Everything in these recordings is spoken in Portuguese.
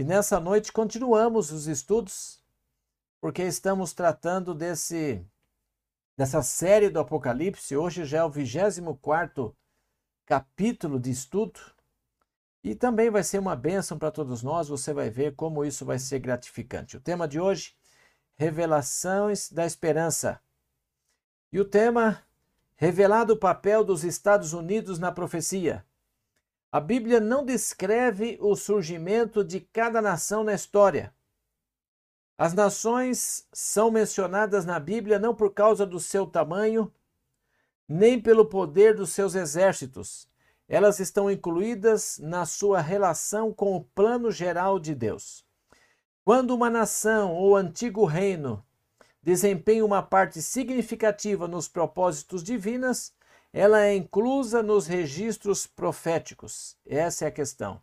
E nessa noite continuamos os estudos, porque estamos tratando desse dessa série do Apocalipse. Hoje já é o 24 capítulo de estudo. E também vai ser uma bênção para todos nós, você vai ver como isso vai ser gratificante. O tema de hoje, revelações da esperança. E o tema, revelado o papel dos Estados Unidos na profecia. A Bíblia não descreve o surgimento de cada nação na história. As nações são mencionadas na Bíblia não por causa do seu tamanho, nem pelo poder dos seus exércitos. Elas estão incluídas na sua relação com o plano geral de Deus. Quando uma nação ou antigo reino desempenha uma parte significativa nos propósitos divinos, ela é inclusa nos registros proféticos. Essa é a questão.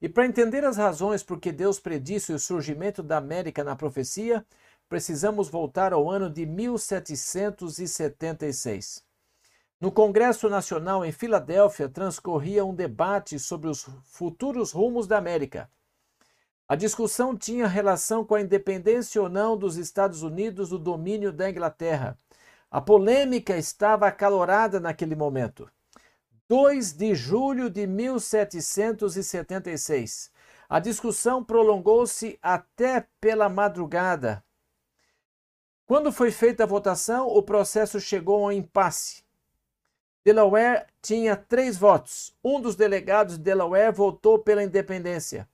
E para entender as razões por que Deus predisse o surgimento da América na profecia, precisamos voltar ao ano de 1776. No Congresso Nacional em Filadélfia transcorria um debate sobre os futuros rumos da América. A discussão tinha relação com a independência ou não dos Estados Unidos do domínio da Inglaterra. A polêmica estava acalorada naquele momento. 2 de julho de 1776. A discussão prolongou-se até pela madrugada. Quando foi feita a votação, o processo chegou a um impasse. Delaware tinha três votos. Um dos delegados de Delaware votou pela independência.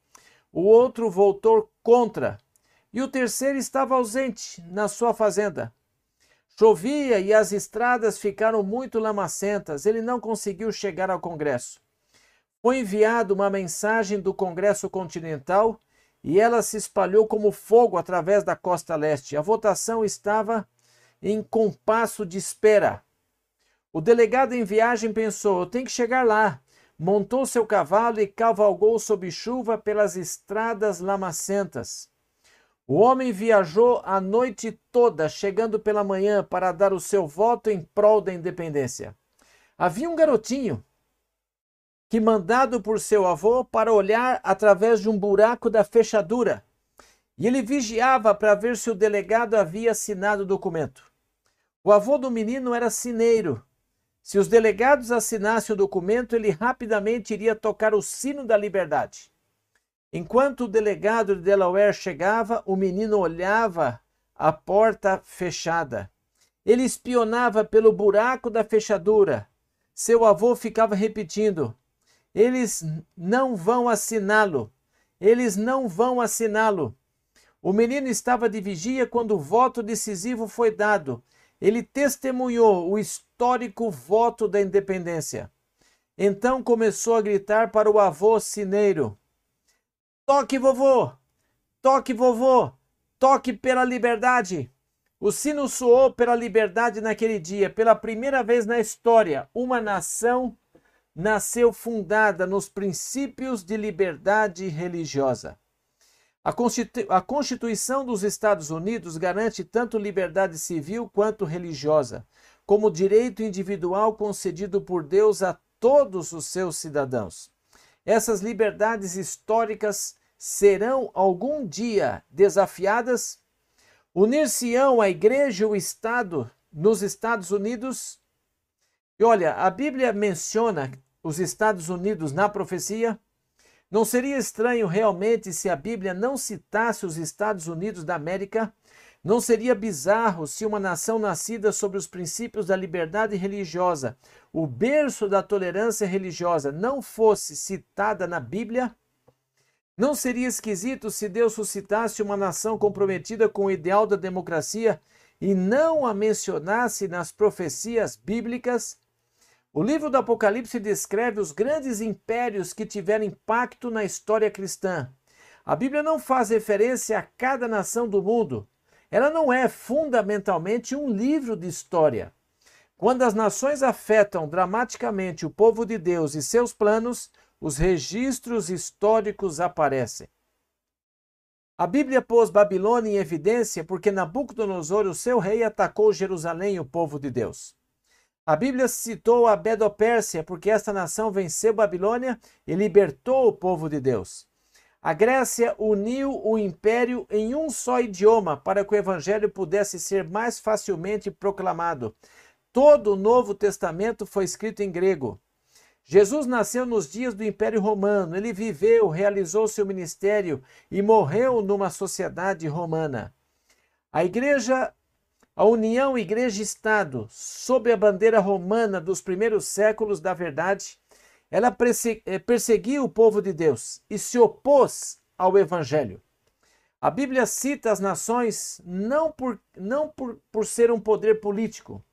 O outro votou contra. E o terceiro estava ausente na sua fazenda. Chovia e as estradas ficaram muito lamacentas. Ele não conseguiu chegar ao Congresso. Foi enviada uma mensagem do Congresso Continental e ela se espalhou como fogo através da costa leste. A votação estava em compasso de espera. O delegado em viagem pensou: eu tenho que chegar lá. Montou seu cavalo e cavalgou sob chuva pelas estradas lamacentas. O homem viajou a noite toda, chegando pela manhã para dar o seu voto em prol da independência. Havia um garotinho que, mandado por seu avô para olhar através de um buraco da fechadura, e ele vigiava para ver se o delegado havia assinado o documento. O avô do menino era sineiro. Se os delegados assinassem o documento, ele rapidamente iria tocar o sino da liberdade. Enquanto o delegado de Delaware chegava, o menino olhava a porta fechada. Ele espionava pelo buraco da fechadura. Seu avô ficava repetindo: Eles não vão assiná-lo. Eles não vão assiná-lo. O menino estava de vigia quando o voto decisivo foi dado. Ele testemunhou o histórico voto da independência. Então começou a gritar para o avô sineiro: Toque, vovô! Toque, vovô! Toque pela liberdade! O sino soou pela liberdade naquele dia. Pela primeira vez na história, uma nação nasceu fundada nos princípios de liberdade religiosa. A, Constitu a Constituição dos Estados Unidos garante tanto liberdade civil quanto religiosa, como direito individual concedido por Deus a todos os seus cidadãos. Essas liberdades históricas serão algum dia desafiadas? Unir-se-ão a igreja e o Estado nos Estados Unidos? E olha, a Bíblia menciona os Estados Unidos na profecia. Não seria estranho realmente se a Bíblia não citasse os Estados Unidos da América? Não seria bizarro se uma nação nascida sobre os princípios da liberdade religiosa, o berço da tolerância religiosa, não fosse citada na Bíblia? Não seria esquisito se Deus suscitasse uma nação comprometida com o ideal da democracia e não a mencionasse nas profecias bíblicas? O livro do Apocalipse descreve os grandes impérios que tiveram impacto na história cristã. A Bíblia não faz referência a cada nação do mundo, ela não é fundamentalmente um livro de história. Quando as nações afetam dramaticamente o povo de Deus e seus planos, os registros históricos aparecem. A Bíblia pôs Babilônia em evidência porque Nabucodonosor, o seu rei, atacou Jerusalém, o povo de Deus. A Bíblia citou a Bedopérsia porque esta nação venceu Babilônia e libertou o povo de Deus. A Grécia uniu o império em um só idioma para que o evangelho pudesse ser mais facilmente proclamado. Todo o Novo Testamento foi escrito em grego. Jesus nasceu nos dias do Império Romano. Ele viveu, realizou seu ministério e morreu numa sociedade romana. A igreja, a união igreja-estado, sob a bandeira romana dos primeiros séculos da verdade, ela eh, perseguiu o povo de Deus e se opôs ao evangelho. A Bíblia cita as nações não por, não por, por ser um poder político,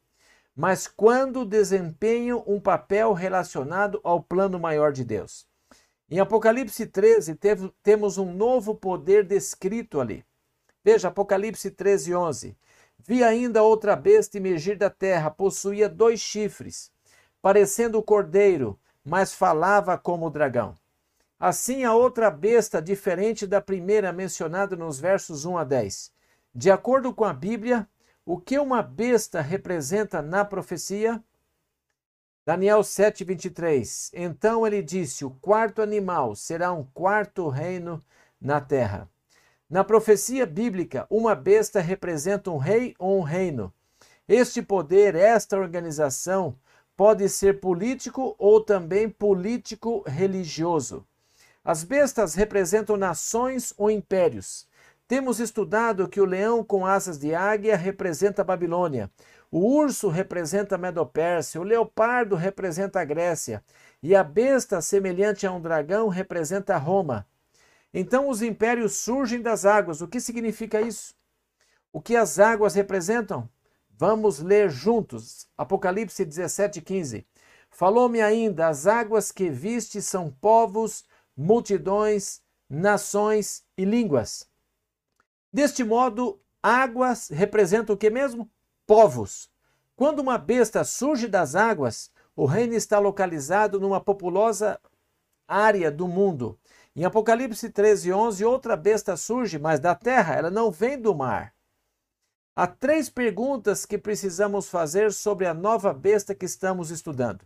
mas quando desempenham um papel relacionado ao plano maior de Deus. Em Apocalipse 13, teve, temos um novo poder descrito ali. Veja, Apocalipse 13, 11. Vi ainda outra besta emergir da terra, possuía dois chifres, parecendo o cordeiro, mas falava como o dragão. Assim, a outra besta, diferente da primeira mencionada nos versos 1 a 10. De acordo com a Bíblia, o que uma besta representa na profecia? Daniel 7:23. Então ele disse: O quarto animal será um quarto reino na terra. Na profecia bíblica, uma besta representa um rei ou um reino. Este poder, esta organização, pode ser político ou também político religioso. As bestas representam nações ou impérios. Temos estudado que o leão com asas de águia representa a Babilônia, o urso representa a Medopérsia, o leopardo representa a Grécia e a besta semelhante a um dragão representa Roma. Então os impérios surgem das águas. O que significa isso? O que as águas representam? Vamos ler juntos. Apocalipse 17, 15. Falou-me ainda: as águas que viste são povos, multidões, nações e línguas. Deste modo, águas representam o que mesmo? Povos. Quando uma besta surge das águas, o reino está localizado numa populosa área do mundo. Em Apocalipse 13, 11, outra besta surge, mas da terra, ela não vem do mar. Há três perguntas que precisamos fazer sobre a nova besta que estamos estudando.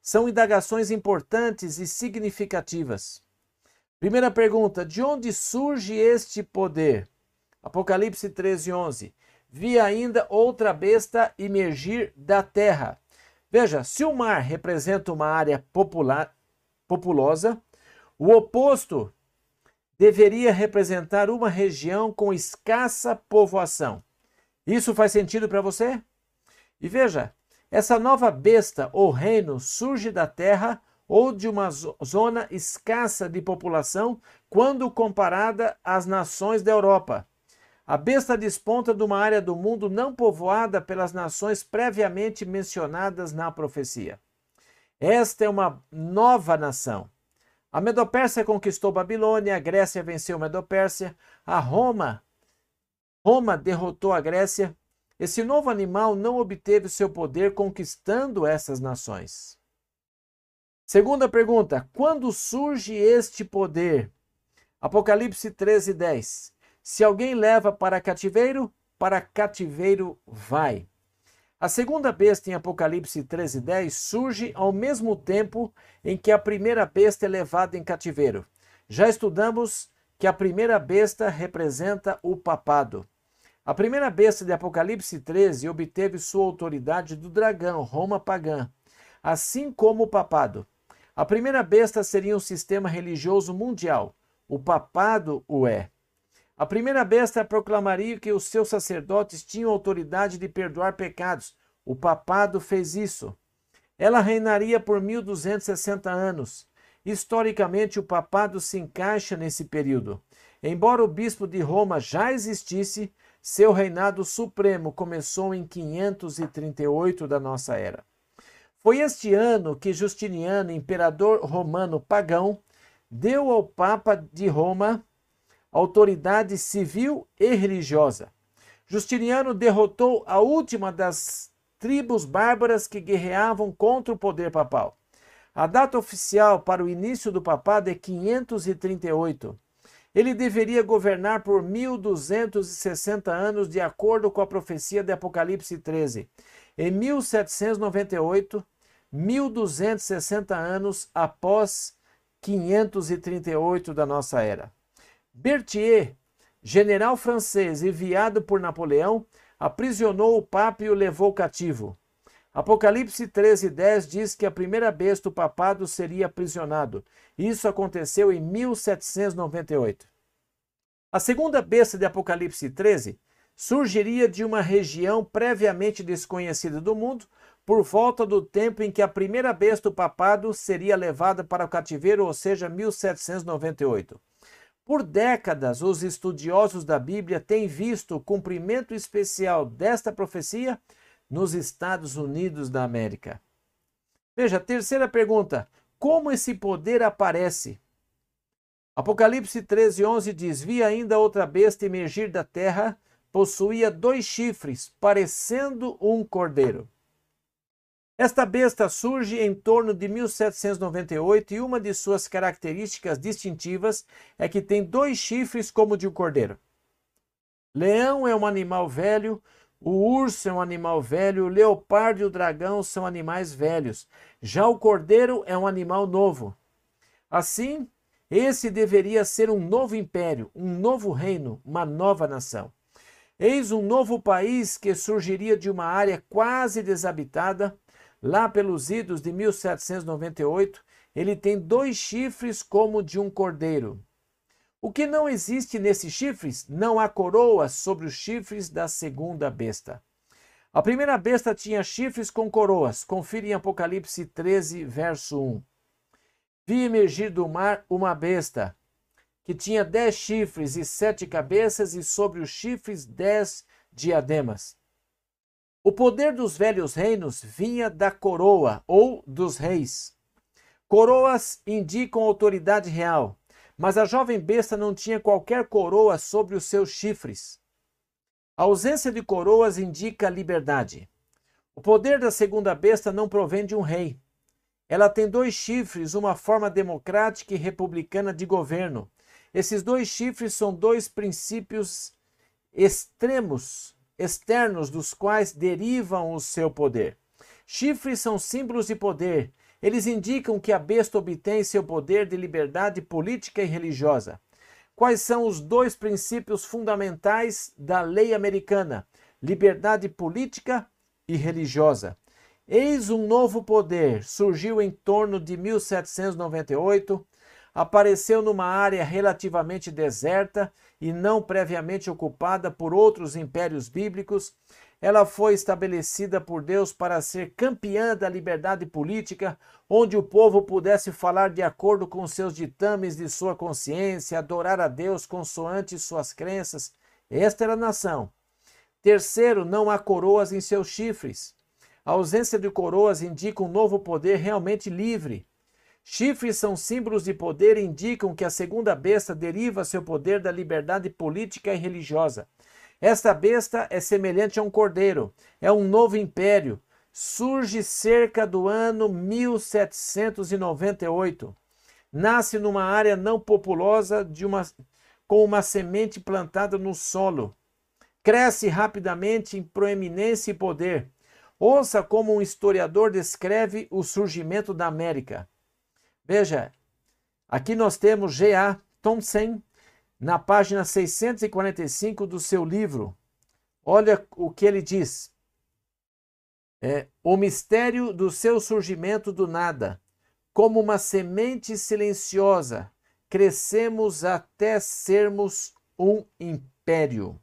São indagações importantes e significativas. Primeira pergunta: de onde surge este poder? Apocalipse 13, 11. Vi ainda outra besta emergir da terra. Veja, se o mar representa uma área popular, populosa, o oposto deveria representar uma região com escassa povoação. Isso faz sentido para você? E veja, essa nova besta ou reino surge da terra ou de uma zona escassa de população quando comparada às nações da Europa. A besta desponta de uma área do mundo não povoada pelas nações previamente mencionadas na profecia. Esta é uma nova nação. A Medopérsia conquistou Babilônia, a Grécia venceu a Medopérsia, a Roma Roma derrotou a Grécia. Esse novo animal não obteve seu poder conquistando essas nações. Segunda pergunta: quando surge este poder? Apocalipse 13, 10. Se alguém leva para cativeiro, para cativeiro vai. A segunda besta em Apocalipse 13, 10 surge ao mesmo tempo em que a primeira besta é levada em cativeiro. Já estudamos que a primeira besta representa o papado. A primeira besta de Apocalipse 13 obteve sua autoridade do dragão, Roma pagã, assim como o papado. A primeira besta seria um sistema religioso mundial. O papado o é. A primeira besta proclamaria que os seus sacerdotes tinham autoridade de perdoar pecados. O papado fez isso. Ela reinaria por 1260 anos. Historicamente, o papado se encaixa nesse período. Embora o bispo de Roma já existisse, seu reinado supremo começou em 538 da nossa era. Foi este ano que Justiniano, imperador romano pagão, deu ao Papa de Roma autoridade civil e religiosa. Justiniano derrotou a última das tribos bárbaras que guerreavam contra o poder papal. A data oficial para o início do papado é 538. Ele deveria governar por 1260 anos, de acordo com a profecia de Apocalipse 13. Em 1798, 1260 anos após 538 da nossa era. Berthier, general francês enviado por Napoleão, aprisionou o Papa e o levou cativo. Apocalipse 13, 10 diz que a primeira besta, o papado, seria aprisionado. Isso aconteceu em 1798. A segunda besta de Apocalipse 13 surgiria de uma região previamente desconhecida do mundo, por volta do tempo em que a primeira besta, o papado, seria levada para o cativeiro, ou seja, 1798. Por décadas, os estudiosos da Bíblia têm visto o cumprimento especial desta profecia nos Estados Unidos da América. Veja, terceira pergunta: como esse poder aparece? Apocalipse 13, 11 diz: Vi ainda outra besta emergir da terra, possuía dois chifres, parecendo um cordeiro. Esta besta surge em torno de 1798 e uma de suas características distintivas é que tem dois chifres como de um cordeiro. Leão é um animal velho, o urso é um animal velho, o leopardo e o dragão são animais velhos. Já o cordeiro é um animal novo. Assim, esse deveria ser um novo império, um novo reino, uma nova nação. Eis um novo país que surgiria de uma área quase desabitada, Lá pelos idos de 1798, ele tem dois chifres como de um cordeiro. O que não existe nesses chifres? Não há coroas sobre os chifres da segunda besta. A primeira besta tinha chifres com coroas. Confira em Apocalipse 13, verso 1. Vi emergir do mar uma besta que tinha dez chifres e sete cabeças, e sobre os chifres dez diademas. O poder dos velhos reinos vinha da coroa ou dos reis. Coroas indicam autoridade real, mas a jovem besta não tinha qualquer coroa sobre os seus chifres. A ausência de coroas indica liberdade. O poder da segunda besta não provém de um rei. Ela tem dois chifres, uma forma democrática e republicana de governo. Esses dois chifres são dois princípios extremos externos dos quais derivam o seu poder. Chifres são símbolos de poder. Eles indicam que a besta obtém seu poder de liberdade política e religiosa. Quais são os dois princípios fundamentais da lei americana? Liberdade política e religiosa. Eis um novo poder, surgiu em torno de 1798, apareceu numa área relativamente deserta e não previamente ocupada por outros impérios bíblicos, ela foi estabelecida por Deus para ser campeã da liberdade política, onde o povo pudesse falar de acordo com seus ditames de sua consciência, adorar a Deus consoante suas crenças. Esta era a nação. Terceiro, não há coroas em seus chifres. A ausência de coroas indica um novo poder realmente livre. Chifres são símbolos de poder e indicam que a segunda besta deriva seu poder da liberdade política e religiosa. Esta besta é semelhante a um cordeiro, é um novo império. Surge cerca do ano 1798. Nasce numa área não populosa de uma, com uma semente plantada no solo. Cresce rapidamente em proeminência e poder. Ouça como um historiador descreve o surgimento da América. Veja, aqui nós temos G.A. Thompson na página 645 do seu livro. Olha o que ele diz. É, o mistério do seu surgimento do nada, como uma semente silenciosa, crescemos até sermos um império.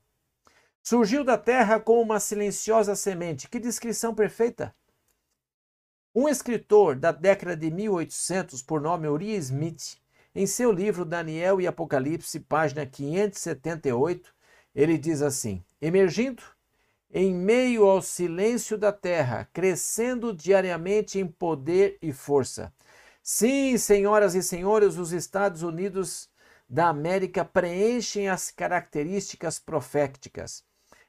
Surgiu da terra como uma silenciosa semente. Que descrição perfeita! Um escritor da década de 1800, por nome Uriah Smith, em seu livro Daniel e Apocalipse, página 578, ele diz assim: Emergindo em meio ao silêncio da terra, crescendo diariamente em poder e força. Sim, senhoras e senhores, os Estados Unidos da América preenchem as características proféticas.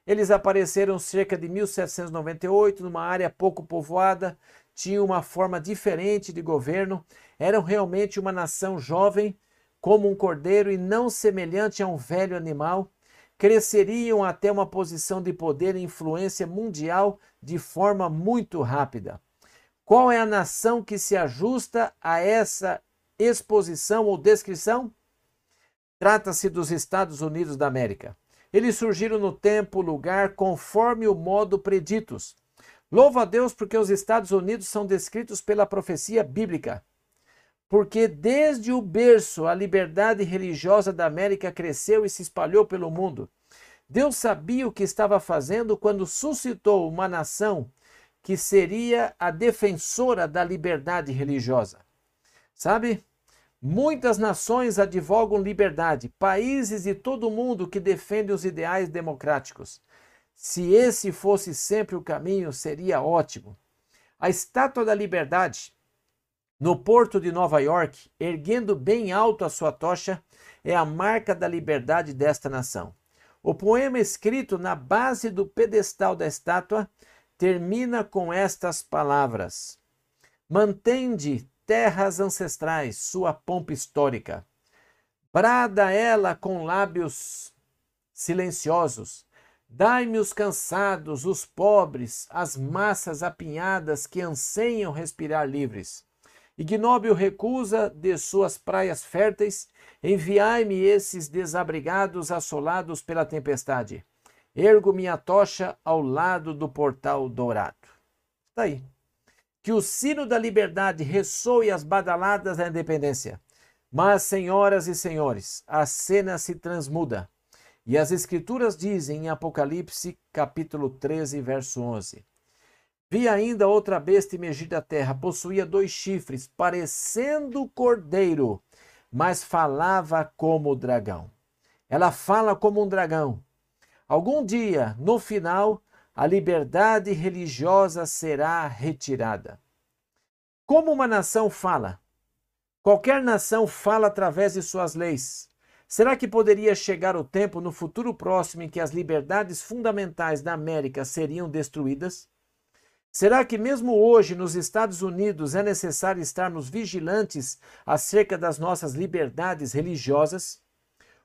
Eles apareceram cerca de 1798 numa área pouco povoada, tinham uma forma diferente de governo, eram realmente uma nação jovem, como um cordeiro e não semelhante a um velho animal, cresceriam até uma posição de poder e influência mundial de forma muito rápida. Qual é a nação que se ajusta a essa exposição ou descrição? Trata-se dos Estados Unidos da América. Eles surgiram no tempo, lugar, conforme o modo preditos. Louvo a Deus porque os Estados Unidos são descritos pela profecia bíblica. Porque desde o berço a liberdade religiosa da América cresceu e se espalhou pelo mundo. Deus sabia o que estava fazendo quando suscitou uma nação que seria a defensora da liberdade religiosa. Sabe? Muitas nações advogam liberdade, países de todo o mundo que defendem os ideais democráticos. Se esse fosse sempre o caminho, seria ótimo. A Estátua da Liberdade, no porto de Nova York, erguendo bem alto a sua tocha, é a marca da liberdade desta nação. O poema escrito na base do pedestal da estátua termina com estas palavras: Mantende terras ancestrais sua pompa histórica. Brada ela com lábios silenciosos. Dai-me os cansados, os pobres, as massas apinhadas que anseiam respirar livres. Ignóbil recusa de suas praias férteis, enviai-me esses desabrigados assolados pela tempestade. Ergo minha tocha ao lado do portal dourado. Está aí. Que o sino da liberdade ressoe as badaladas da independência. Mas, senhoras e senhores, a cena se transmuda. E as escrituras dizem em Apocalipse, capítulo 13, verso 11: Vi ainda outra besta emergir da terra, possuía dois chifres, parecendo cordeiro, mas falava como dragão. Ela fala como um dragão. Algum dia, no final, a liberdade religiosa será retirada. Como uma nação fala? Qualquer nação fala através de suas leis. Será que poderia chegar o tempo no futuro próximo em que as liberdades fundamentais da América seriam destruídas? Será que mesmo hoje nos Estados Unidos é necessário estarmos vigilantes acerca das nossas liberdades religiosas?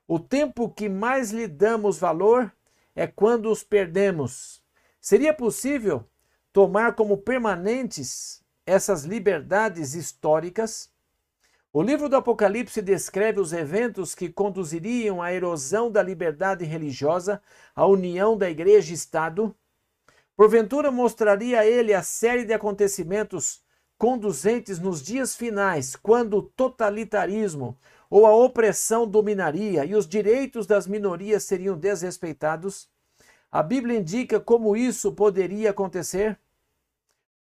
O tempo que mais lhe damos valor é quando os perdemos. Seria possível tomar como permanentes essas liberdades históricas? O livro do Apocalipse descreve os eventos que conduziriam à erosão da liberdade religiosa, à união da igreja e Estado Porventura mostraria ele a série de acontecimentos conduzentes nos dias finais, quando o totalitarismo ou a opressão dominaria e os direitos das minorias seriam desrespeitados? A Bíblia indica como isso poderia acontecer?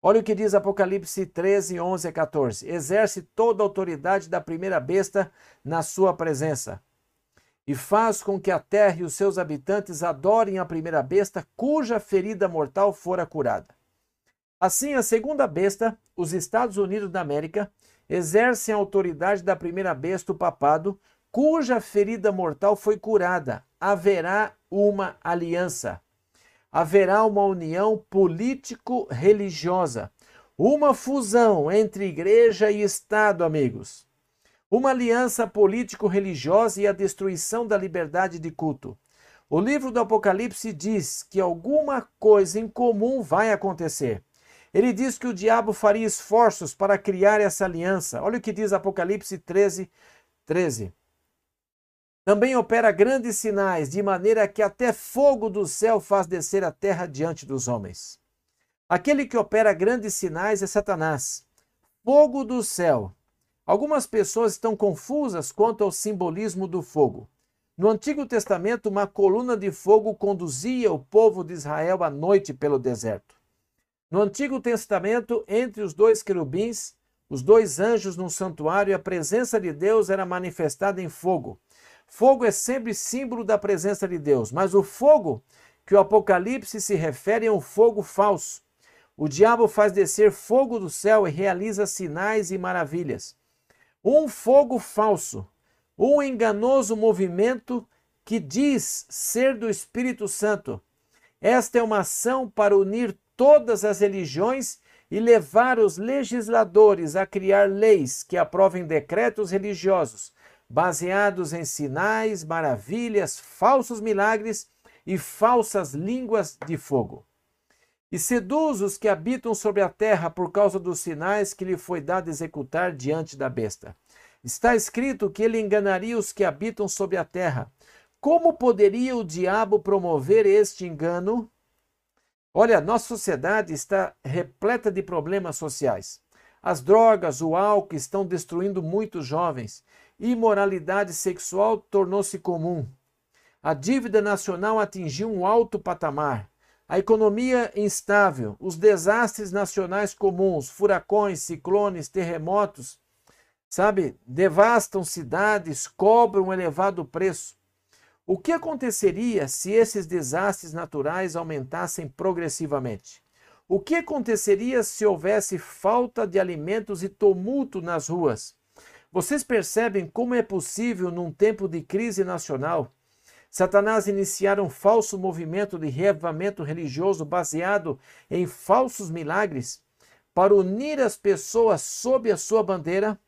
Olha o que diz Apocalipse 13, 11 a 14. Exerce toda a autoridade da primeira besta na sua presença e faz com que a terra e os seus habitantes adorem a primeira besta, cuja ferida mortal fora curada. Assim, a segunda besta, os Estados Unidos da América, exercem a autoridade da primeira besta, o papado, cuja ferida mortal foi curada. Haverá uma aliança. Haverá uma união político-religiosa. Uma fusão entre igreja e Estado, amigos uma aliança político-religiosa e a destruição da liberdade de culto. O livro do Apocalipse diz que alguma coisa em comum vai acontecer. Ele diz que o diabo faria esforços para criar essa aliança. Olha o que diz Apocalipse 13, 13. Também opera grandes sinais, de maneira que até fogo do céu faz descer a terra diante dos homens. Aquele que opera grandes sinais é Satanás. Fogo do céu Algumas pessoas estão confusas quanto ao simbolismo do fogo. No Antigo Testamento, uma coluna de fogo conduzia o povo de Israel à noite pelo deserto. No Antigo Testamento, entre os dois querubins, os dois anjos no santuário, a presença de Deus era manifestada em fogo. Fogo é sempre símbolo da presença de Deus, mas o fogo que o Apocalipse se refere é um fogo falso. O diabo faz descer fogo do céu e realiza sinais e maravilhas um fogo falso, um enganoso movimento que diz ser do Espírito Santo. Esta é uma ação para unir todas as religiões e levar os legisladores a criar leis que aprovem decretos religiosos baseados em sinais, maravilhas, falsos milagres e falsas línguas de fogo e seduz os que habitam sobre a terra por causa dos sinais que lhe foi dado executar diante da besta. Está escrito que ele enganaria os que habitam sobre a terra. Como poderia o diabo promover este engano? Olha, nossa sociedade está repleta de problemas sociais. As drogas, o álcool estão destruindo muitos jovens. Imoralidade sexual tornou-se comum. A dívida nacional atingiu um alto patamar. A economia instável, os desastres nacionais comuns, furacões, ciclones, terremotos, sabe, devastam cidades, cobram um elevado preço. O que aconteceria se esses desastres naturais aumentassem progressivamente? O que aconteceria se houvesse falta de alimentos e tumulto nas ruas? Vocês percebem como é possível, num tempo de crise nacional, Satanás iniciar um falso movimento de reavivamento religioso baseado em falsos milagres para unir as pessoas sob a sua bandeira.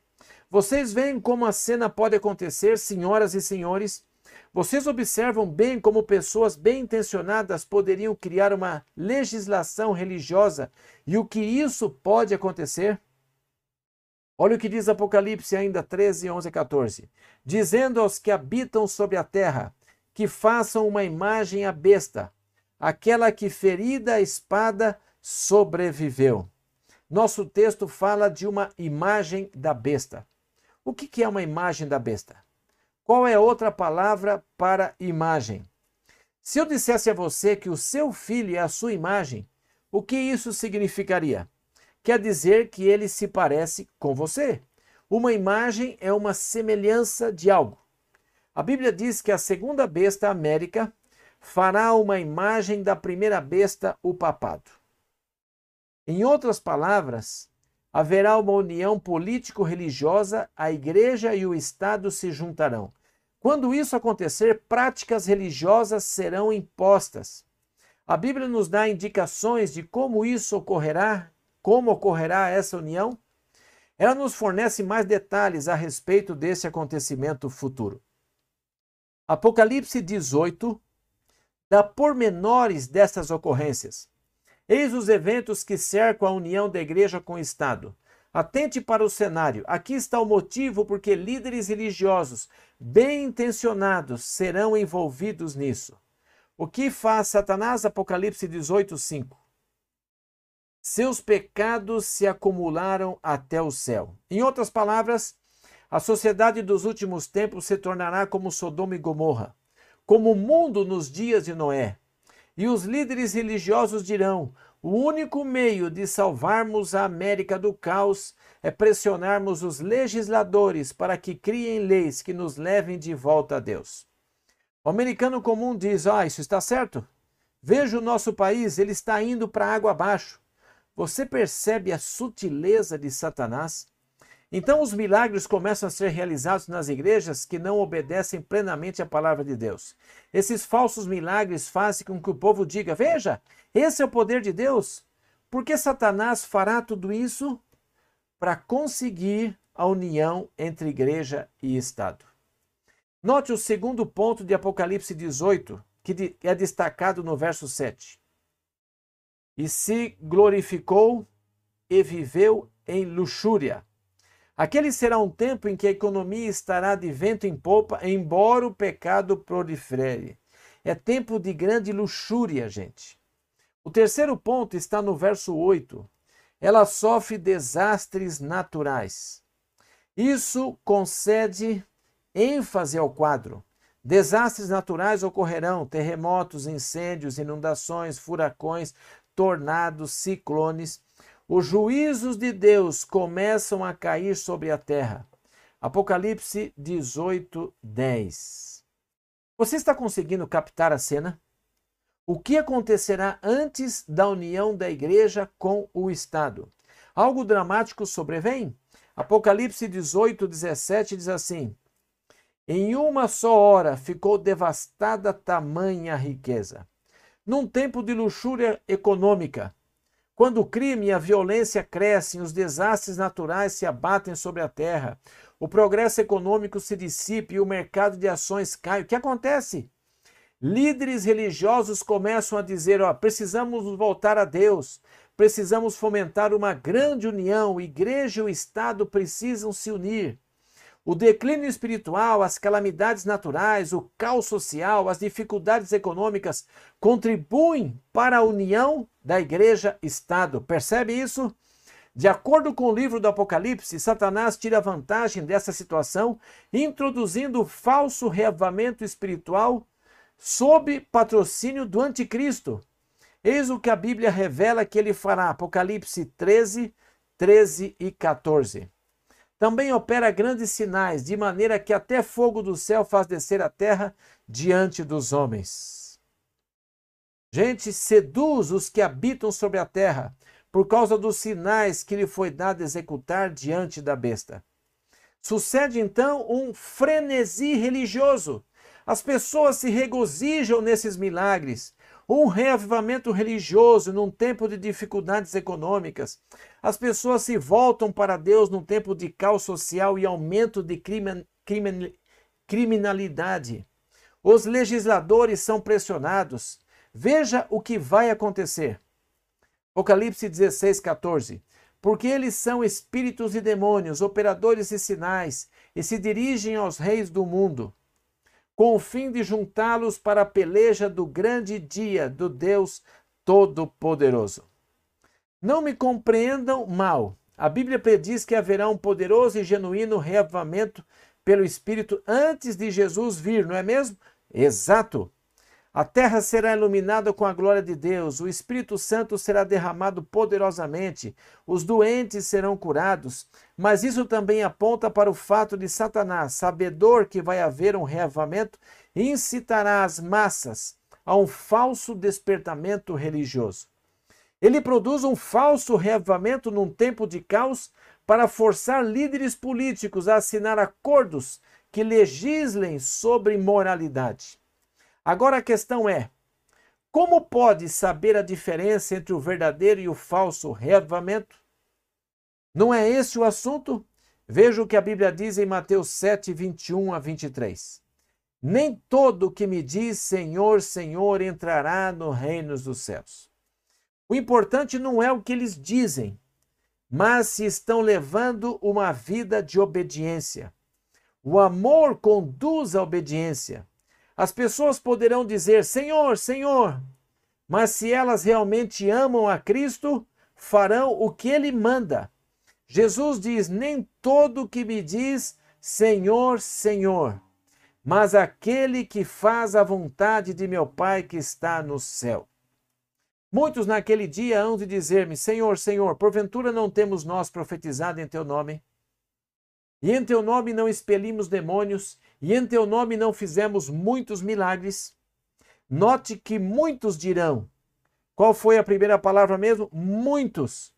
Vocês veem como a cena pode acontecer, senhoras e senhores? Vocês observam bem como pessoas bem intencionadas poderiam criar uma legislação religiosa e o que isso pode acontecer? Olha o que diz Apocalipse ainda 13, 11 e 14. Dizendo aos que habitam sobre a terra, que façam uma imagem à besta, aquela que ferida a espada sobreviveu. Nosso texto fala de uma imagem da besta. O que é uma imagem da besta? Qual é outra palavra para imagem? Se eu dissesse a você que o seu filho é a sua imagem, o que isso significaria? Quer dizer que ele se parece com você. Uma imagem é uma semelhança de algo. A Bíblia diz que a segunda besta, América, fará uma imagem da primeira besta, o papado. Em outras palavras, haverá uma união político-religiosa, a igreja e o Estado se juntarão. Quando isso acontecer, práticas religiosas serão impostas. A Bíblia nos dá indicações de como isso ocorrerá, como ocorrerá essa união. Ela nos fornece mais detalhes a respeito desse acontecimento futuro. Apocalipse 18 dá pormenores dessas ocorrências. Eis os eventos que cercam a união da igreja com o Estado. Atente para o cenário. Aqui está o motivo porque líderes religiosos bem intencionados serão envolvidos nisso. O que faz Satanás? Apocalipse 18, 5. Seus pecados se acumularam até o céu. Em outras palavras, a sociedade dos últimos tempos se tornará como Sodoma e Gomorra, como o mundo nos dias de Noé. E os líderes religiosos dirão: o único meio de salvarmos a América do caos é pressionarmos os legisladores para que criem leis que nos levem de volta a Deus. O americano comum diz: Ah, isso está certo. Veja o nosso país, ele está indo para água abaixo. Você percebe a sutileza de Satanás? Então, os milagres começam a ser realizados nas igrejas que não obedecem plenamente à palavra de Deus. Esses falsos milagres fazem com que o povo diga: Veja, esse é o poder de Deus. Porque Satanás fará tudo isso para conseguir a união entre igreja e Estado. Note o segundo ponto de Apocalipse 18, que é destacado no verso 7. E se glorificou e viveu em luxúria Aquele será um tempo em que a economia estará de vento em popa, embora o pecado prolifere. É tempo de grande luxúria, gente. O terceiro ponto está no verso 8. Ela sofre desastres naturais. Isso concede ênfase ao quadro. Desastres naturais ocorrerão: terremotos, incêndios, inundações, furacões, tornados, ciclones os juízos de Deus começam a cair sobre a terra. Apocalipse 18, 10. Você está conseguindo captar a cena? O que acontecerá antes da união da igreja com o Estado? Algo dramático sobrevém? Apocalipse 18, 17 diz assim: Em uma só hora ficou devastada tamanha riqueza. Num tempo de luxúria econômica, quando o crime e a violência crescem, os desastres naturais se abatem sobre a terra, o progresso econômico se dissipa e o mercado de ações cai, o que acontece? Líderes religiosos começam a dizer: ó, precisamos voltar a Deus, precisamos fomentar uma grande união, igreja e o Estado precisam se unir. O declínio espiritual, as calamidades naturais, o caos social, as dificuldades econômicas contribuem para a união da igreja-estado. Percebe isso? De acordo com o livro do Apocalipse, Satanás tira vantagem dessa situação, introduzindo o falso reavamento espiritual sob patrocínio do anticristo. Eis o que a Bíblia revela que ele fará. Apocalipse 13, 13 e 14. Também opera grandes sinais, de maneira que até fogo do céu faz descer a terra diante dos homens. Gente, seduz os que habitam sobre a terra, por causa dos sinais que lhe foi dado executar diante da besta. Sucede então um frenesi religioso. As pessoas se regozijam nesses milagres, um reavivamento religioso num tempo de dificuldades econômicas. As pessoas se voltam para Deus num tempo de caos social e aumento de crime, crime, criminalidade. Os legisladores são pressionados. Veja o que vai acontecer. Apocalipse 16, 14. Porque eles são espíritos e demônios, operadores e sinais, e se dirigem aos reis do mundo com o fim de juntá-los para a peleja do grande dia do Deus Todo-Poderoso. Não me compreendam mal. A Bíblia prediz que haverá um poderoso e genuíno reavamento pelo Espírito antes de Jesus vir, não é mesmo? Exato. A terra será iluminada com a glória de Deus, o Espírito Santo será derramado poderosamente, os doentes serão curados. Mas isso também aponta para o fato de Satanás, sabedor que vai haver um reavamento, incitará as massas a um falso despertamento religioso. Ele produz um falso reavamento num tempo de caos para forçar líderes políticos a assinar acordos que legislem sobre moralidade. Agora a questão é: como pode saber a diferença entre o verdadeiro e o falso reavamento? Não é esse o assunto? Veja o que a Bíblia diz em Mateus 7, 21 a 23. Nem todo que me diz Senhor, Senhor entrará no reino dos céus. O importante não é o que eles dizem, mas se estão levando uma vida de obediência. O amor conduz à obediência. As pessoas poderão dizer Senhor, Senhor, mas se elas realmente amam a Cristo, farão o que ele manda. Jesus diz: Nem todo que me diz Senhor, Senhor, mas aquele que faz a vontade de meu Pai que está no céu. Muitos naquele dia hão de dizer-me: Senhor, Senhor, porventura não temos nós profetizado em teu nome? E em teu nome não expelimos demônios, e em teu nome não fizemos muitos milagres. Note que muitos dirão. Qual foi a primeira palavra mesmo? Muitos.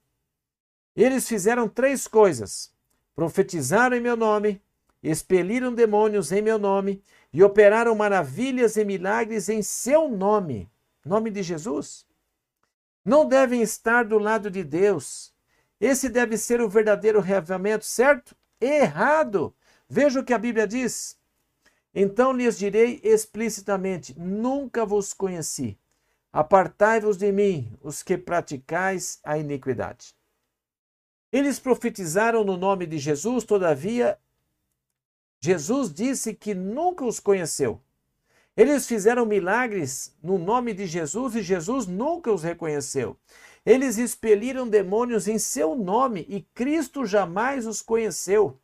Eles fizeram três coisas: profetizaram em meu nome, expeliram demônios em meu nome e operaram maravilhas e milagres em seu nome. Nome de Jesus. Não devem estar do lado de Deus. Esse deve ser o verdadeiro reavivamento, certo? Errado. Veja o que a Bíblia diz. Então lhes direi explicitamente: Nunca vos conheci. Apartai-vos de mim, os que praticais a iniquidade. Eles profetizaram no nome de Jesus, todavia, Jesus disse que nunca os conheceu. Eles fizeram milagres no nome de Jesus e Jesus nunca os reconheceu. Eles expeliram demônios em seu nome e Cristo jamais os conheceu.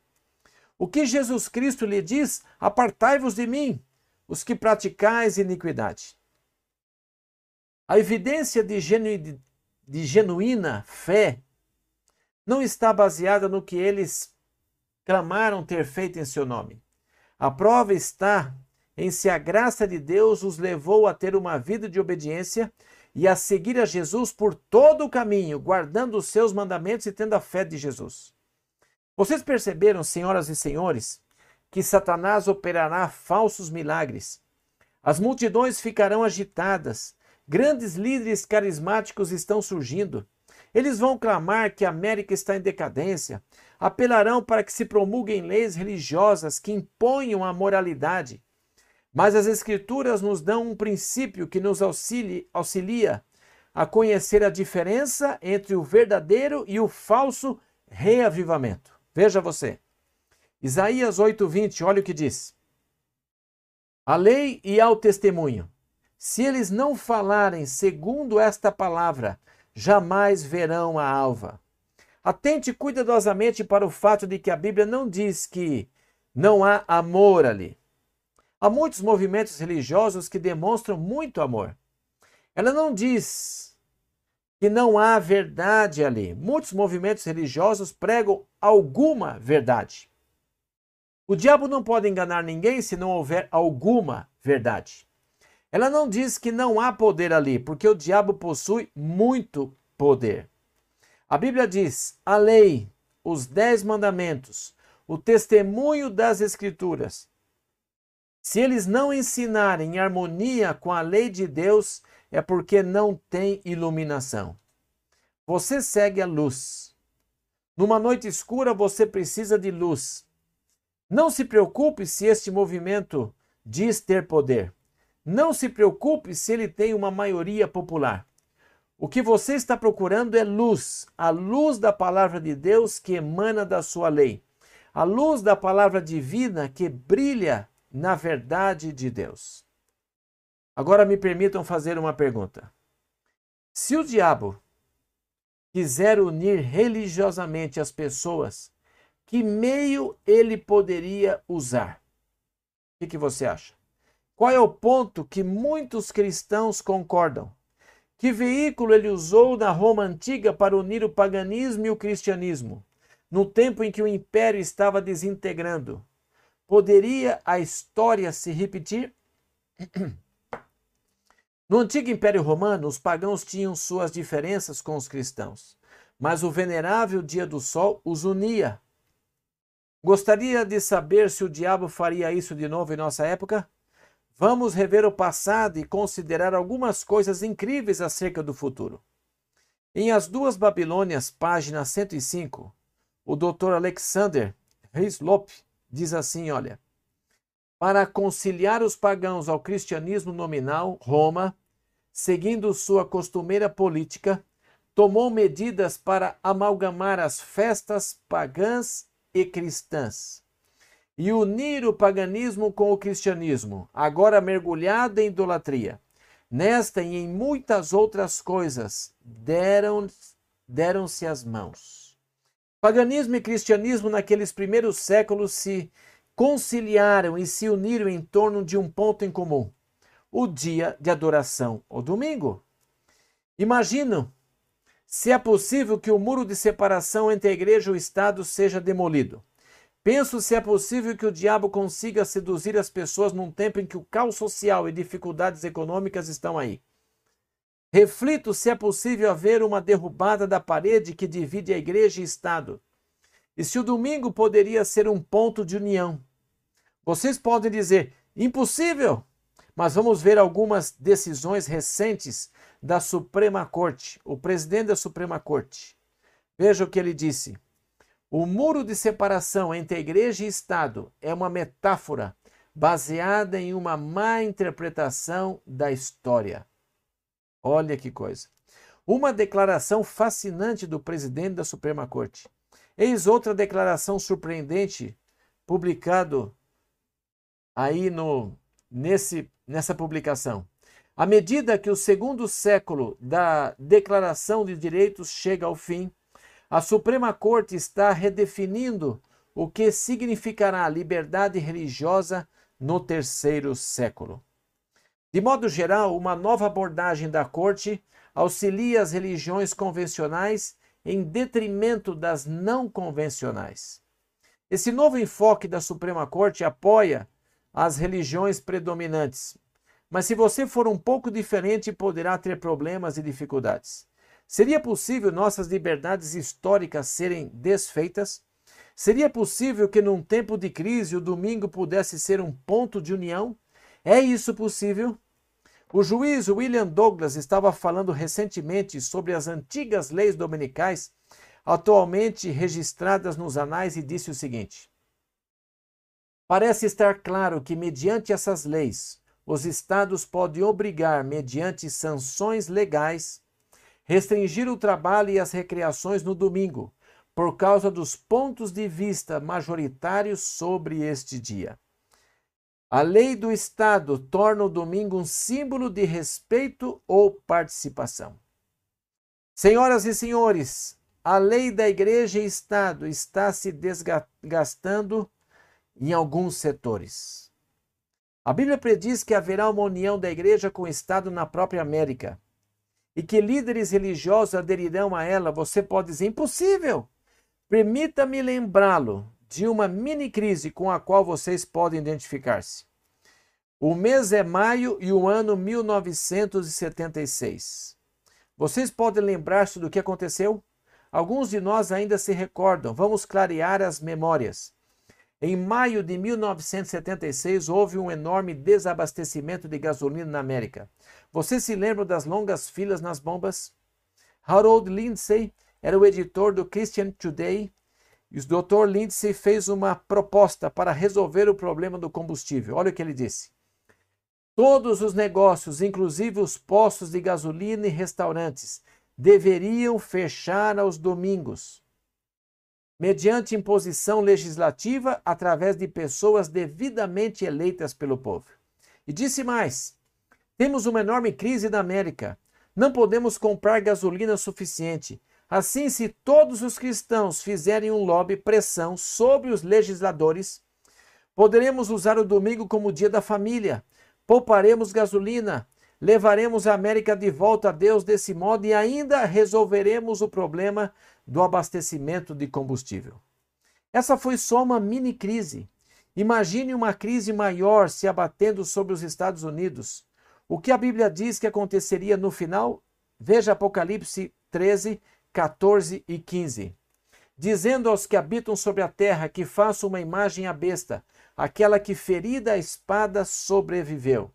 O que Jesus Cristo lhe diz? Apartai-vos de mim, os que praticais iniquidade. A evidência de, genu... de genuína fé não está baseada no que eles clamaram ter feito em seu nome. A prova está em se a graça de Deus os levou a ter uma vida de obediência e a seguir a Jesus por todo o caminho, guardando os seus mandamentos e tendo a fé de Jesus. Vocês perceberam, senhoras e senhores, que Satanás operará falsos milagres. As multidões ficarão agitadas. Grandes líderes carismáticos estão surgindo. Eles vão clamar que a América está em decadência. Apelarão para que se promulguem leis religiosas que imponham a moralidade. Mas as Escrituras nos dão um princípio que nos auxilia, auxilia a conhecer a diferença entre o verdadeiro e o falso reavivamento. Veja você. Isaías 8:20, olha o que diz: A lei e ao testemunho, se eles não falarem segundo esta palavra, jamais verão a alva. Atente cuidadosamente para o fato de que a Bíblia não diz que não há amor ali. Há muitos movimentos religiosos que demonstram muito amor. Ela não diz que não há verdade ali. Muitos movimentos religiosos pregam alguma verdade. O diabo não pode enganar ninguém se não houver alguma verdade. Ela não diz que não há poder ali, porque o diabo possui muito poder. A Bíblia diz: a lei, os dez mandamentos, o testemunho das Escrituras. Se eles não ensinarem em harmonia com a lei de Deus, é porque não tem iluminação. Você segue a luz. Numa noite escura, você precisa de luz. Não se preocupe se este movimento diz ter poder. Não se preocupe se ele tem uma maioria popular. O que você está procurando é luz, a luz da palavra de Deus que emana da sua lei, a luz da palavra divina que brilha na verdade de Deus. Agora me permitam fazer uma pergunta. Se o diabo quiser unir religiosamente as pessoas, que meio ele poderia usar? O que, que você acha? Qual é o ponto que muitos cristãos concordam? Que veículo ele usou na Roma antiga para unir o paganismo e o cristianismo, no tempo em que o império estava desintegrando? Poderia a história se repetir? No antigo Império Romano, os pagãos tinham suas diferenças com os cristãos, mas o venerável Dia do Sol os unia. Gostaria de saber se o diabo faria isso de novo em nossa época? Vamos rever o passado e considerar algumas coisas incríveis acerca do futuro. Em As Duas Babilônias, página 105, o Dr. Alexander Hislop diz assim: olha, para conciliar os pagãos ao cristianismo nominal, Roma, seguindo sua costumeira política, tomou medidas para amalgamar as festas pagãs e cristãs e unir o paganismo com o cristianismo, agora mergulhado em idolatria. Nesta e em muitas outras coisas deram deram-se as mãos. Paganismo e cristianismo naqueles primeiros séculos se conciliaram e se uniram em torno de um ponto em comum: o dia de adoração, o domingo. Imaginam se é possível que o muro de separação entre a igreja e o Estado seja demolido. Penso se é possível que o diabo consiga seduzir as pessoas num tempo em que o caos social e dificuldades econômicas estão aí. Reflito se é possível haver uma derrubada da parede que divide a igreja e Estado. E se o domingo poderia ser um ponto de união. Vocês podem dizer, impossível! Mas vamos ver algumas decisões recentes da Suprema Corte, o presidente da Suprema Corte. Veja o que ele disse. O muro de separação entre a igreja e Estado é uma metáfora baseada em uma má interpretação da história. Olha que coisa. Uma declaração fascinante do presidente da Suprema Corte. Eis outra declaração surpreendente publicado aí no nesse nessa publicação. À medida que o segundo século da Declaração de Direitos chega ao fim, a Suprema Corte está redefinindo o que significará liberdade religiosa no terceiro século. De modo geral, uma nova abordagem da Corte auxilia as religiões convencionais em detrimento das não convencionais. Esse novo enfoque da Suprema Corte apoia as religiões predominantes, mas se você for um pouco diferente, poderá ter problemas e dificuldades. Seria possível nossas liberdades históricas serem desfeitas? Seria possível que num tempo de crise o domingo pudesse ser um ponto de união? É isso possível? O juiz William Douglas estava falando recentemente sobre as antigas leis dominicais, atualmente registradas nos anais, e disse o seguinte: Parece estar claro que, mediante essas leis, os estados podem obrigar, mediante sanções legais, restringir o trabalho e as recreações no domingo, por causa dos pontos de vista majoritários sobre este dia. A lei do Estado torna o domingo um símbolo de respeito ou participação. Senhoras e senhores, a lei da igreja e Estado está se desgastando em alguns setores. A Bíblia prediz que haverá uma união da igreja com o Estado na própria América e que líderes religiosos aderirão a ela. Você pode dizer: impossível! Permita-me lembrá-lo de uma mini crise com a qual vocês podem identificar-se. O mês é maio e o ano 1976. Vocês podem lembrar-se do que aconteceu? Alguns de nós ainda se recordam. Vamos clarear as memórias. Em maio de 1976, houve um enorme desabastecimento de gasolina na América. Você se lembra das longas filas nas bombas? Harold Lindsay era o editor do Christian Today e o Dr. Lindsay fez uma proposta para resolver o problema do combustível. Olha o que ele disse. Todos os negócios, inclusive os postos de gasolina e restaurantes, deveriam fechar aos domingos, mediante imposição legislativa através de pessoas devidamente eleitas pelo povo. E disse mais: temos uma enorme crise na América. Não podemos comprar gasolina suficiente. Assim, se todos os cristãos fizerem um lobby pressão sobre os legisladores, poderemos usar o domingo como dia da família, pouparemos gasolina, levaremos a América de volta a Deus desse modo e ainda resolveremos o problema do abastecimento de combustível. Essa foi só uma mini crise. Imagine uma crise maior se abatendo sobre os Estados Unidos. O que a Bíblia diz que aconteceria no final? Veja Apocalipse 13, 14 e 15. Dizendo aos que habitam sobre a terra que façam uma imagem à besta, aquela que ferida a espada sobreviveu.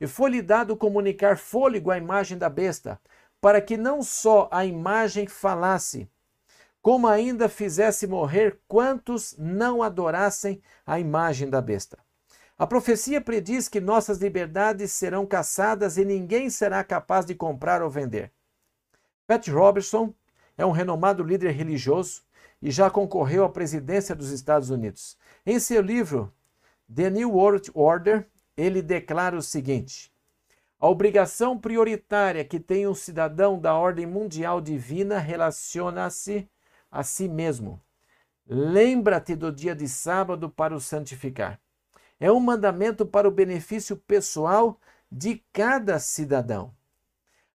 E foi-lhe dado comunicar fôlego à imagem da besta, para que não só a imagem falasse, como ainda fizesse morrer quantos não adorassem a imagem da besta. A profecia prediz que nossas liberdades serão caçadas e ninguém será capaz de comprar ou vender. Pat Robertson é um renomado líder religioso e já concorreu à presidência dos Estados Unidos. Em seu livro The New World Order, ele declara o seguinte: a obrigação prioritária que tem um cidadão da ordem mundial divina relaciona-se a si mesmo. Lembra-te do dia de sábado para o santificar. É um mandamento para o benefício pessoal de cada cidadão.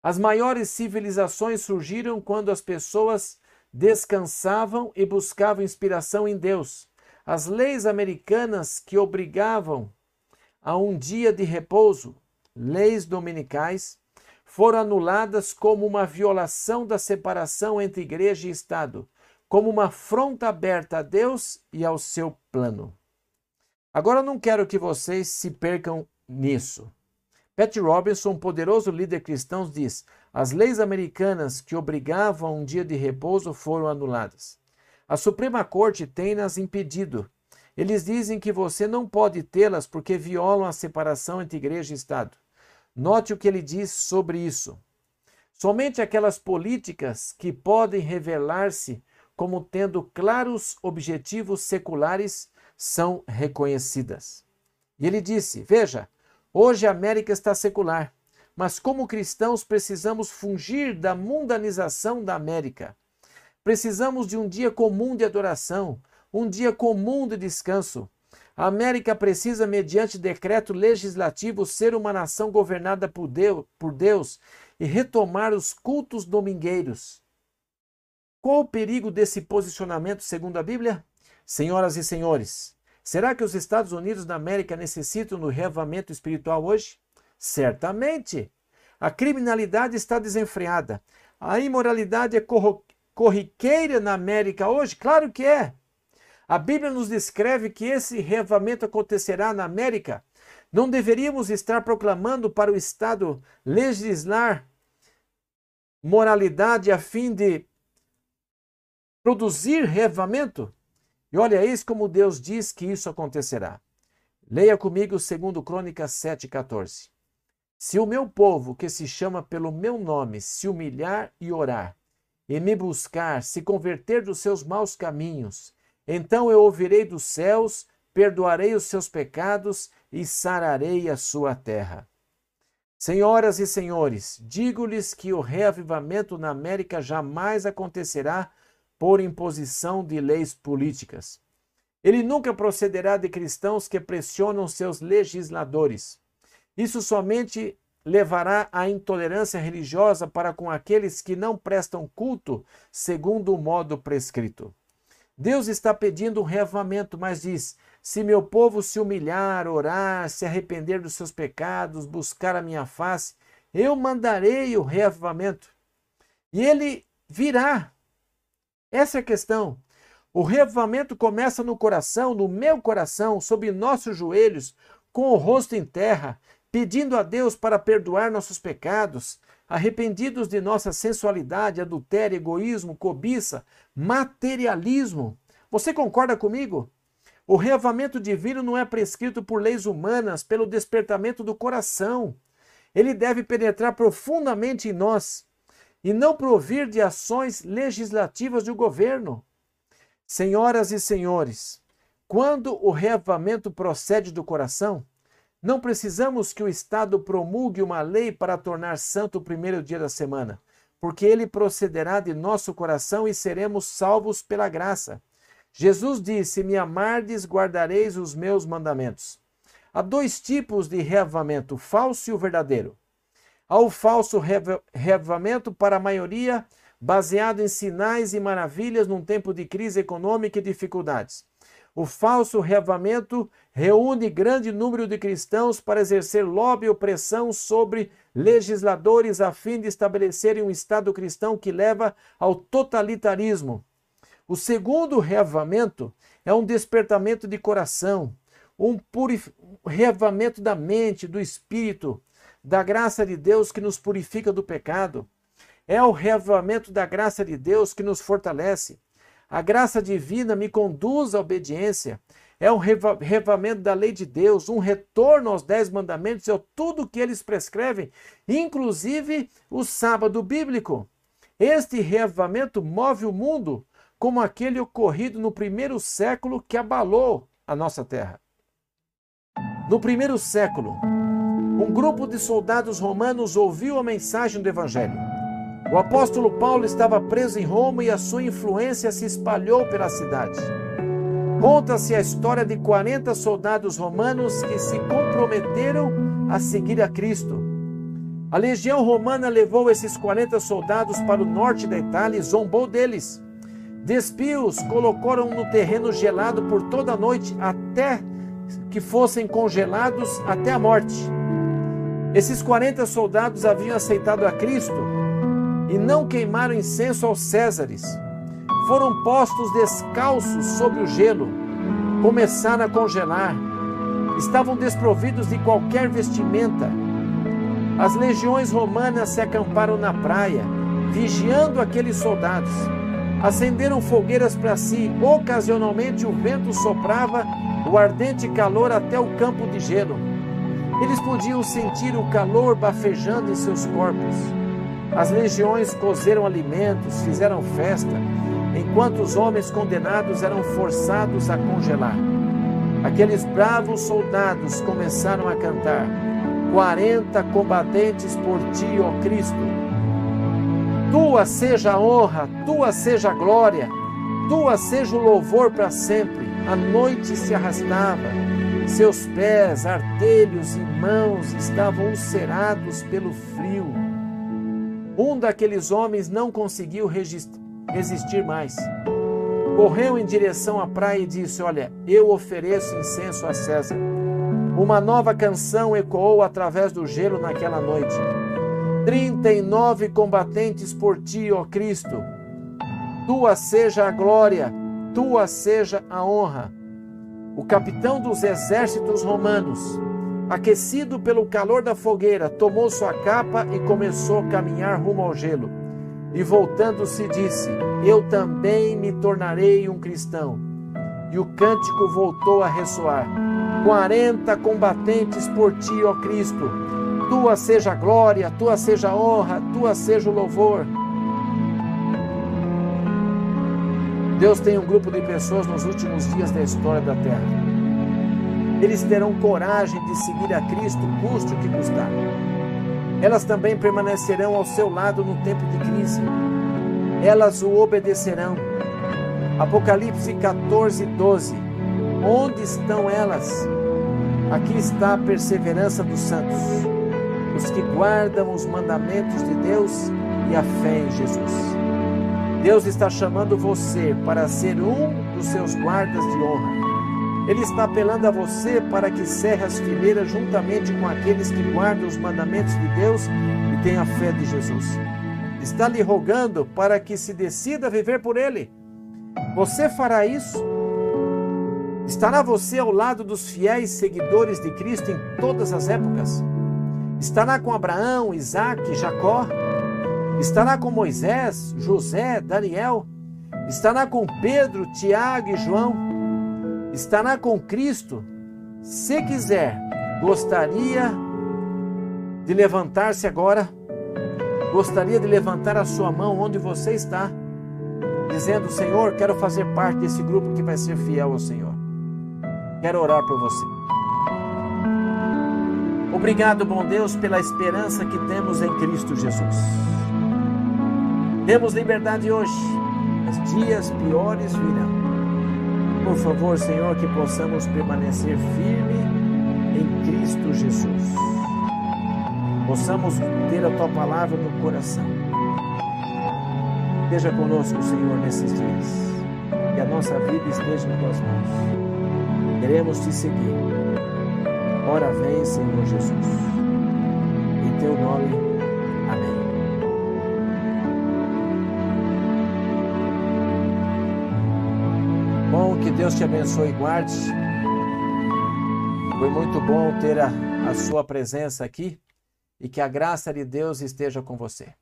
As maiores civilizações surgiram quando as pessoas descansavam e buscavam inspiração em Deus. As leis americanas que obrigavam a um dia de repouso, leis dominicais, foram anuladas como uma violação da separação entre igreja e Estado, como uma afronta aberta a Deus e ao seu plano. Agora não quero que vocês se percam nisso. Pat Robinson, um poderoso líder cristão, diz: as leis americanas que obrigavam a um dia de repouso foram anuladas. A Suprema Corte tem-nas impedido. Eles dizem que você não pode tê-las porque violam a separação entre igreja e Estado. Note o que ele diz sobre isso. Somente aquelas políticas que podem revelar-se como tendo claros objetivos seculares são reconhecidas. E ele disse: Veja, Hoje a América está secular, mas como cristãos precisamos fugir da mundanização da América. Precisamos de um dia comum de adoração, um dia comum de descanso. A América precisa, mediante decreto legislativo, ser uma nação governada por Deus, por Deus e retomar os cultos domingueiros. Qual o perigo desse posicionamento segundo a Bíblia? Senhoras e senhores, Será que os Estados Unidos da América necessitam do reavamento espiritual hoje? Certamente. A criminalidade está desenfreada. A imoralidade é corriqueira na América hoje? Claro que é. A Bíblia nos descreve que esse reavamento acontecerá na América. Não deveríamos estar proclamando para o Estado legislar moralidade a fim de produzir reavamento? E olha, eis como Deus diz que isso acontecerá. Leia comigo segundo Crônicas 7,14. Se o meu povo, que se chama pelo meu nome, se humilhar e orar, e me buscar, se converter dos seus maus caminhos, então eu ouvirei dos céus, perdoarei os seus pecados e sararei a sua terra. Senhoras e senhores, digo-lhes que o reavivamento na América jamais acontecerá por imposição de leis políticas. Ele nunca procederá de cristãos que pressionam seus legisladores. Isso somente levará à intolerância religiosa para com aqueles que não prestam culto segundo o modo prescrito. Deus está pedindo um reavamento, mas diz: se meu povo se humilhar, orar, se arrepender dos seus pecados, buscar a minha face, eu mandarei o reavamento. E ele virá. Essa é a questão. O reavamento começa no coração, no meu coração, sob nossos joelhos, com o rosto em terra, pedindo a Deus para perdoar nossos pecados, arrependidos de nossa sensualidade, adultério, egoísmo, cobiça, materialismo. Você concorda comigo? O reavamento divino não é prescrito por leis humanas, pelo despertamento do coração. Ele deve penetrar profundamente em nós e não provir de ações legislativas do governo. Senhoras e senhores, quando o reavamento procede do coração, não precisamos que o Estado promulgue uma lei para tornar santo o primeiro dia da semana, porque ele procederá de nosso coração e seremos salvos pela graça. Jesus disse: Me amardes, guardareis os meus mandamentos. Há dois tipos de reavamento, o falso e o verdadeiro. Há o falso reavamento para a maioria baseado em sinais e maravilhas num tempo de crise econômica e dificuldades. O falso reavamento reúne grande número de cristãos para exercer lobby e opressão sobre legisladores a fim de estabelecerem um Estado cristão que leva ao totalitarismo. O segundo reavamento é um despertamento de coração, um reavamento da mente, do espírito, da graça de Deus que nos purifica do pecado. É o reavamento da graça de Deus que nos fortalece. A graça divina me conduz à obediência. É um reavamento da lei de Deus, um retorno aos dez mandamentos, é tudo que eles prescrevem, inclusive o sábado bíblico. Este reavamento move o mundo, como aquele ocorrido no primeiro século que abalou a nossa terra. No primeiro século, um grupo de soldados romanos ouviu a mensagem do Evangelho. O apóstolo Paulo estava preso em Roma e a sua influência se espalhou pela cidade. Conta-se a história de 40 soldados romanos que se comprometeram a seguir a Cristo. A legião romana levou esses 40 soldados para o norte da Itália e zombou deles. Despiu-os, colocou-os no terreno gelado por toda a noite, até que fossem congelados até a morte. Esses 40 soldados haviam aceitado a Cristo e não queimaram incenso aos Césares. Foram postos descalços sobre o gelo, começaram a congelar, estavam desprovidos de qualquer vestimenta. As legiões romanas se acamparam na praia, vigiando aqueles soldados. Acenderam fogueiras para si, ocasionalmente o vento soprava o ardente calor até o campo de gelo. Eles podiam sentir o calor bafejando em seus corpos. As legiões cozeram alimentos, fizeram festa, enquanto os homens condenados eram forçados a congelar. Aqueles bravos soldados começaram a cantar: Quarenta combatentes por ti, ó Cristo. Tua seja a honra, tua seja a glória, tua seja o louvor para sempre. A noite se arrastava, seus pés, artelhos e mãos estavam ulcerados pelo frio. Um daqueles homens não conseguiu resistir mais. Correu em direção à praia e disse: Olha, eu ofereço incenso a César. Uma nova canção ecoou através do gelo naquela noite. Trinta e nove combatentes por ti, ó Cristo. Tua seja a glória, tua seja a honra. O capitão dos exércitos romanos Aquecido pelo calor da fogueira, tomou sua capa e começou a caminhar rumo ao gelo. E voltando-se, disse: Eu também me tornarei um cristão. E o cântico voltou a ressoar: Quarenta combatentes por ti, ó Cristo. Tua seja a glória, tua seja a honra, tua seja o louvor. Deus tem um grupo de pessoas nos últimos dias da história da Terra. Eles terão coragem de seguir a Cristo, custe o que custar. Elas também permanecerão ao seu lado no tempo de crise. Elas o obedecerão. Apocalipse 14, 12. Onde estão elas? Aqui está a perseverança dos santos, os que guardam os mandamentos de Deus e a fé em Jesus. Deus está chamando você para ser um dos seus guardas de honra. Ele está apelando a você para que cerre as fileiras juntamente com aqueles que guardam os mandamentos de Deus e têm a fé de Jesus. Está lhe rogando para que se decida viver por Ele. Você fará isso? Estará você ao lado dos fiéis seguidores de Cristo em todas as épocas? Estará com Abraão, Isaac, Jacó? Estará com Moisés, José, Daniel? Estará com Pedro, Tiago e João? Estará com Cristo? Se quiser, gostaria de levantar-se agora? Gostaria de levantar a sua mão onde você está, dizendo: Senhor, quero fazer parte desse grupo que vai ser fiel ao Senhor. Quero orar por você. Obrigado, bom Deus, pela esperança que temos em Cristo Jesus. Temos liberdade hoje, mas dias piores virão. Por favor, Senhor, que possamos permanecer firme em Cristo Jesus. Possamos ter a tua palavra no coração. Esteja conosco, Senhor, nesses dias. Que a nossa vida esteja em tuas mãos. Queremos te seguir. Ora vem, Senhor Jesus. Em teu nome. Deus te abençoe e guarde. Foi muito bom ter a, a sua presença aqui e que a graça de Deus esteja com você.